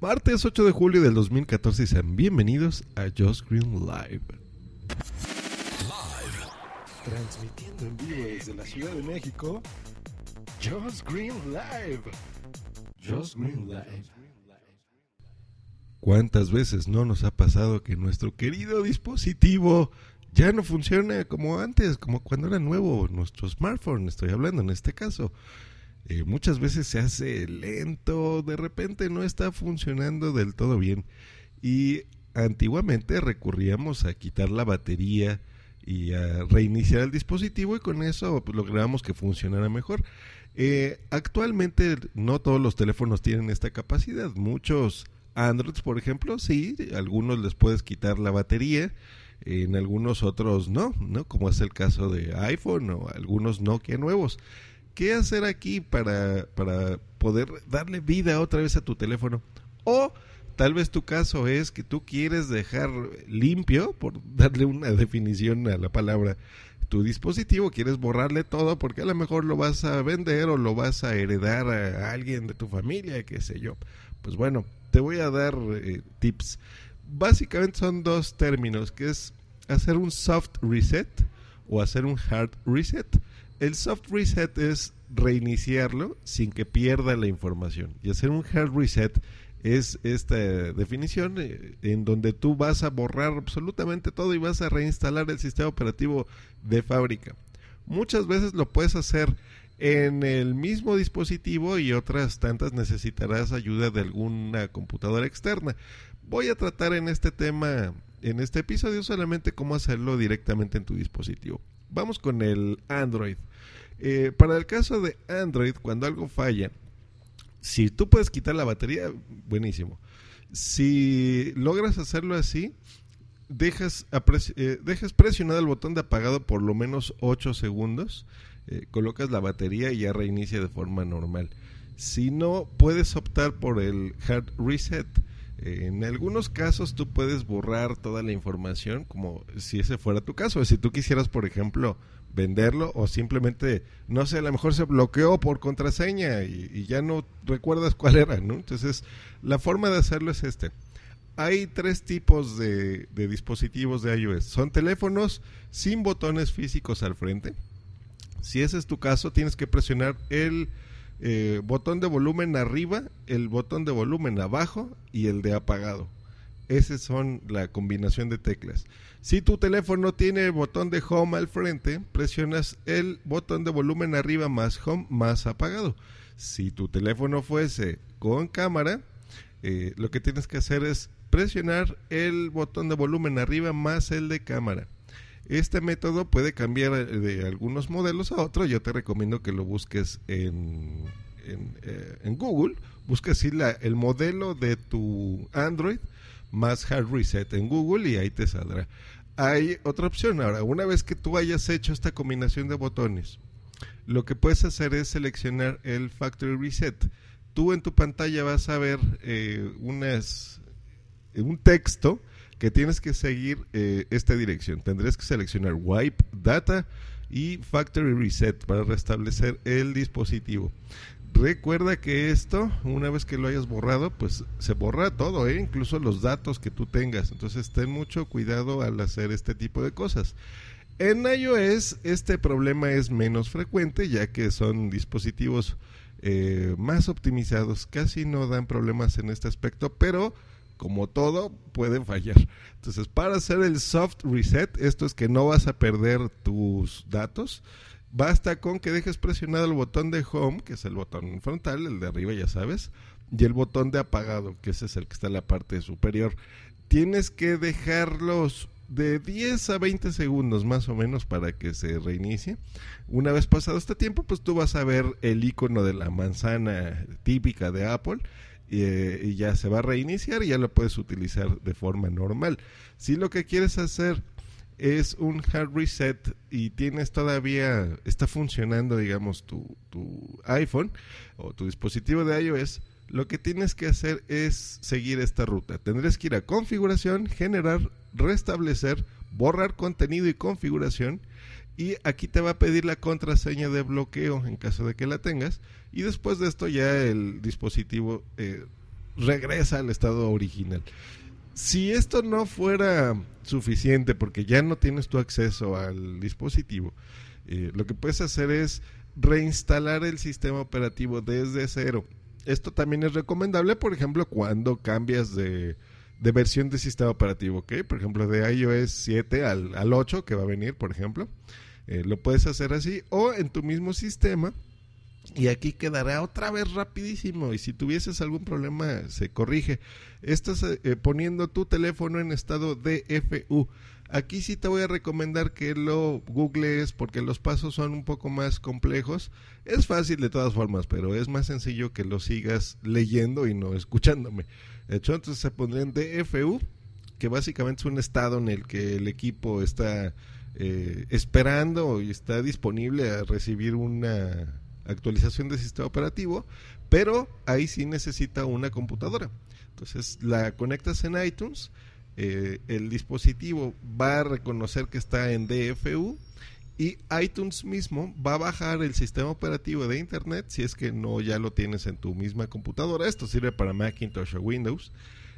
Martes 8 de julio del 2014 y sean bienvenidos a Just Green Live. Transmitiendo en vivo desde la Ciudad de México, Just Green Live. Just Green Live. ¿Cuántas veces no nos ha pasado que nuestro querido dispositivo ya no funciona como antes, como cuando era nuevo nuestro smartphone, estoy hablando en este caso? Eh, muchas veces se hace lento, de repente no está funcionando del todo bien. Y antiguamente recurríamos a quitar la batería y a reiniciar el dispositivo y con eso pues, lográbamos que funcionara mejor. Eh, actualmente no todos los teléfonos tienen esta capacidad. Muchos Androids, por ejemplo, sí, algunos les puedes quitar la batería, en algunos otros no, ¿no? Como es el caso de iPhone o algunos Nokia nuevos. ¿Qué hacer aquí para, para poder darle vida otra vez a tu teléfono? O tal vez tu caso es que tú quieres dejar limpio, por darle una definición a la palabra, tu dispositivo, quieres borrarle todo porque a lo mejor lo vas a vender o lo vas a heredar a alguien de tu familia, qué sé yo. Pues bueno, te voy a dar eh, tips. Básicamente son dos términos, que es hacer un soft reset o hacer un hard reset. El soft reset es reiniciarlo sin que pierda la información. Y hacer un hard reset es esta definición eh, en donde tú vas a borrar absolutamente todo y vas a reinstalar el sistema operativo de fábrica. Muchas veces lo puedes hacer en el mismo dispositivo y otras tantas necesitarás ayuda de alguna computadora externa. Voy a tratar en este tema, en este episodio, solamente cómo hacerlo directamente en tu dispositivo. Vamos con el Android. Eh, para el caso de Android, cuando algo falla, si tú puedes quitar la batería, buenísimo. Si logras hacerlo así, dejas, eh, presionado el botón de apagado por lo menos 8 segundos, eh, colocas la batería y ya reinicia de forma normal. Si no, puedes optar por el hard reset. En algunos casos tú puedes borrar toda la información como si ese fuera tu caso. Si tú quisieras, por ejemplo, venderlo o simplemente, no sé, a lo mejor se bloqueó por contraseña y, ya no recuerdas cuál era, ¿no? Entonces, la forma de hacerlo es este. Hay tres tipos de, dispositivos de iOS. Son teléfonos sin botones físicos al frente. Si ese es tu caso, tienes que presionar el eh, botón de volumen arriba, el botón de volumen abajo y el de apagado. Esas son la combinación de teclas. Si tu teléfono tiene el botón de home al frente, presionas el botón de volumen arriba más home más apagado. Si tu teléfono fuese con cámara, eh, lo que tienes que hacer es presionar el botón de volumen arriba más el de cámara. Este método puede cambiar eh, de algunos modelos a otros. Yo te recomiendo que lo busques en, en, eh, Google. Busca así el modelo de tu Android más hard reset en Google y ahí te saldrá. Hay otra opción ahora, una vez que tú hayas hecho esta combinación de botones, lo que puedes hacer es seleccionar el factory reset. Tú en tu pantalla vas a ver eh, unas, un texto que tienes que seguir eh, esta dirección. Tendrás que seleccionar wipe data y factory reset para restablecer el dispositivo. Recuerda que esto, una vez que lo hayas borrado, pues se borra todo, ¿eh? incluso los datos que tú tengas. Entonces ten mucho cuidado al hacer este tipo de cosas. En iOS este problema es menos frecuente ya que son dispositivos eh, más optimizados, casi no dan problemas en este aspecto, pero como todo pueden fallar. Entonces para hacer el soft reset, esto es que no vas a perder tus datos, Basta con que dejes presionado el botón de home, que es el botón frontal, el de arriba ya sabes, y el botón de apagado, que ese es el que está en la parte superior. Tienes que dejarlos de 10 a 20 segundos más o menos para que se reinicie. Una vez pasado este tiempo, pues tú vas a ver el icono de la manzana típica de Apple eh, y, ya se va a reiniciar y ya lo puedes utilizar de forma normal. Si lo que quieres hacer es un hard reset y tienes todavía, está funcionando, digamos, tu, tu iPhone o tu dispositivo de iOS, lo que tienes que hacer es seguir esta ruta. Tendrás que ir a configuración, generar, restablecer, borrar contenido y configuración. Y aquí te va a pedir la contraseña de bloqueo en caso de que la tengas. Y después de esto ya el dispositivo eh, regresa al estado original. Si esto no fuera suficiente porque ya no tienes tu acceso al dispositivo, eh, lo que puedes hacer es reinstalar el sistema operativo desde cero. Esto también es recomendable, por ejemplo, cuando cambias de, versión de sistema operativo, ¿ok? Por ejemplo, de iOS 7 al, al 8, que va a venir, por ejemplo. Eh, lo puedes hacer así, o en tu mismo sistema. Y aquí quedará otra vez rapidísimo. Y si tuvieses algún problema, se corrige. Estás eh, poniendo tu teléfono en estado DFU. Aquí sí te voy a recomendar que lo googlees porque los pasos son un poco más complejos. Es fácil de todas formas, pero es más sencillo que lo sigas leyendo y no escuchándome. De hecho, entonces se pondría en DFU, que básicamente es un estado en el que el equipo está eh, esperando y está disponible a recibir una actualización del sistema operativo, pero ahí sí necesita una computadora. Entonces la conectas en iTunes eh, el dispositivo va a reconocer que está en DFU y iTunes mismo va a bajar el sistema operativo de Internet si es que no ya lo tienes en tu misma computadora. Esto sirve para Macintosh o Windows.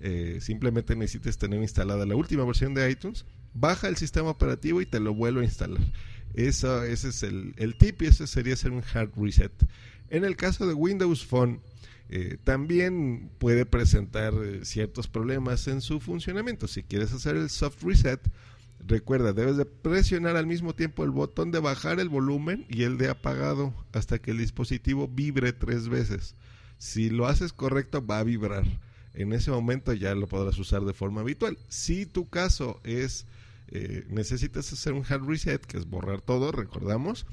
Eh, simplemente necesitas tener instalada la última versión de iTunes, baja el sistema operativo y te lo vuelve a instalar. Eso, ese es el, el tip y ese sería hacer un hard reset. En el caso de Windows Phone, eh, también puede presentar eh, ciertos problemas en su funcionamiento. Si quieres hacer el soft reset, recuerda, debes de presionar al mismo tiempo el botón de bajar el volumen y el de apagado hasta que el dispositivo vibre tres veces. Si lo haces correcto, va a vibrar. En ese momento ya lo podrás usar de forma habitual. Si tu caso es eh, necesitas hacer un hard reset, que es borrar todo, recordamos,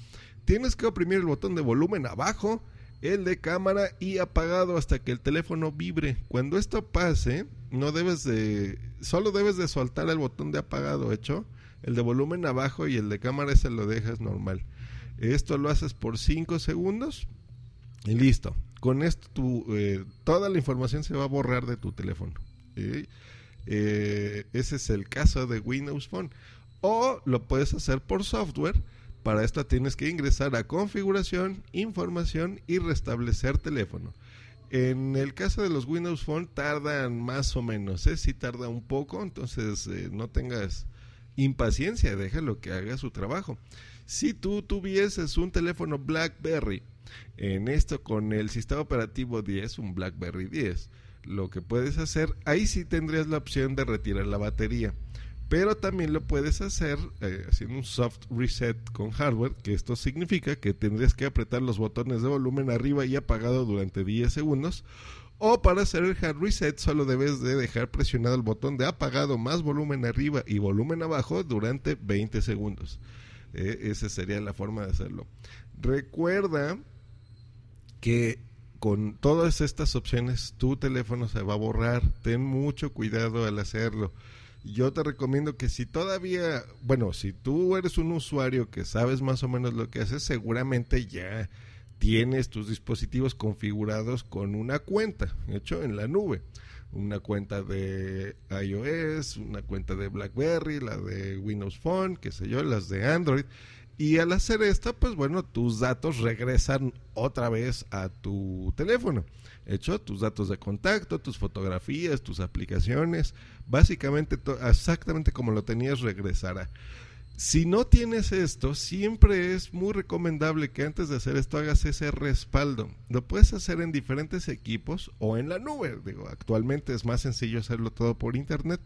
tienes que oprimir el botón de volumen abajo el de cámara y apagado hasta que el teléfono vibre. Cuando esto pase, no debes de, solo debes de soltar el botón de apagado, hecho, el de volumen abajo y el de cámara ese lo dejas normal. Esto lo haces por 5 segundos y listo. Con esto tu, eh, toda la información se va a borrar de tu teléfono. Eh, ese es el caso de Windows Phone. O lo puedes hacer por software para esto tienes que ingresar a configuración, información y restablecer teléfono. En el caso de los Windows Phone tardan más o menos, ¿eh? si tarda un poco, entonces eh, no tengas impaciencia, déjalo que haga su trabajo. Si tú tuvieses un teléfono BlackBerry, en esto con el sistema operativo 10, un BlackBerry 10, lo que puedes hacer, ahí sí tendrías la opción de retirar la batería. Pero también lo puedes hacer eh, haciendo un soft reset con hardware, que esto significa que tendrías que apretar los botones de volumen arriba y apagado durante 10 segundos. O para hacer el hard reset solo debes de dejar presionado el botón de apagado más volumen arriba y volumen abajo durante 20 segundos. Eh, esa sería la forma de hacerlo. Recuerda que con todas estas opciones tu teléfono se va a borrar. Ten mucho cuidado al hacerlo yo te recomiendo que si todavía, bueno, si tú eres un usuario que sabes más o menos lo que haces, seguramente ya tienes tus dispositivos configurados con una cuenta, hecho en la nube. Una cuenta de iOS, una cuenta de BlackBerry, la de Windows Phone, qué sé yo, las de Android. Y al hacer esto, pues bueno, tus datos regresan otra vez a tu teléfono hecho tus datos de contacto, tus fotografías, tus aplicaciones, básicamente exactamente como lo tenías regresará. Si no tienes esto, siempre es muy recomendable que antes de hacer esto hagas ese respaldo. Lo puedes hacer en diferentes equipos o en la nube. Digo, actualmente es más sencillo hacerlo todo por internet.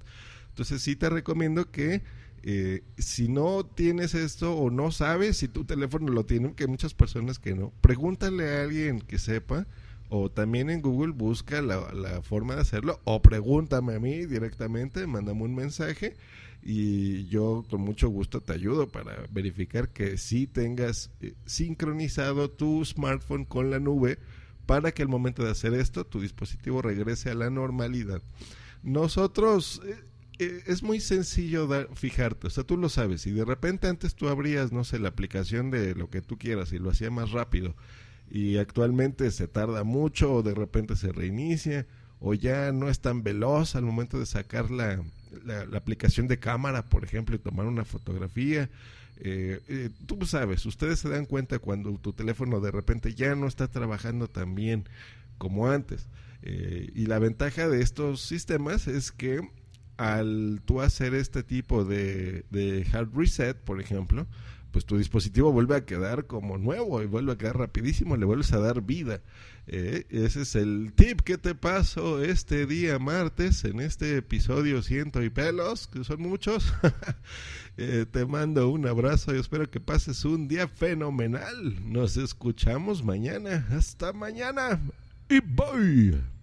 Entonces sí te recomiendo que eh, si no tienes esto o no sabes si tu teléfono lo tiene, que hay muchas personas que no, pregúntale a alguien que sepa o también en Google busca la, forma de hacerlo o pregúntame a mí directamente, mándame un mensaje y yo con mucho gusto te ayudo para verificar que sí tengas eh, sincronizado tu smartphone con la nube para que al momento de hacer esto tu dispositivo regrese a la normalidad. Nosotros... Eh, es muy sencillo fijarte, o sea, tú lo sabes, y de repente antes tú abrías, no sé, la aplicación de lo que tú quieras y lo hacía más rápido, y actualmente se tarda mucho o de repente se reinicia, o ya no es tan veloz al momento de sacar la, la, aplicación de cámara, por ejemplo, y tomar una fotografía. Eh, eh, tú sabes, ustedes se dan cuenta cuando tu teléfono de repente ya no está trabajando tan bien como antes. Eh, y la ventaja de estos sistemas es que al tú hacer este tipo de, de hard reset, por ejemplo, pues tu dispositivo vuelve a quedar como nuevo y vuelve a quedar rapidísimo, le vuelves a dar vida. Eh, ese es el tip que te paso este día martes en este episodio ciento y pelos, que son muchos. Eh, te mando un abrazo y espero que pases un día fenomenal. Nos escuchamos mañana. Hasta mañana. Y bye.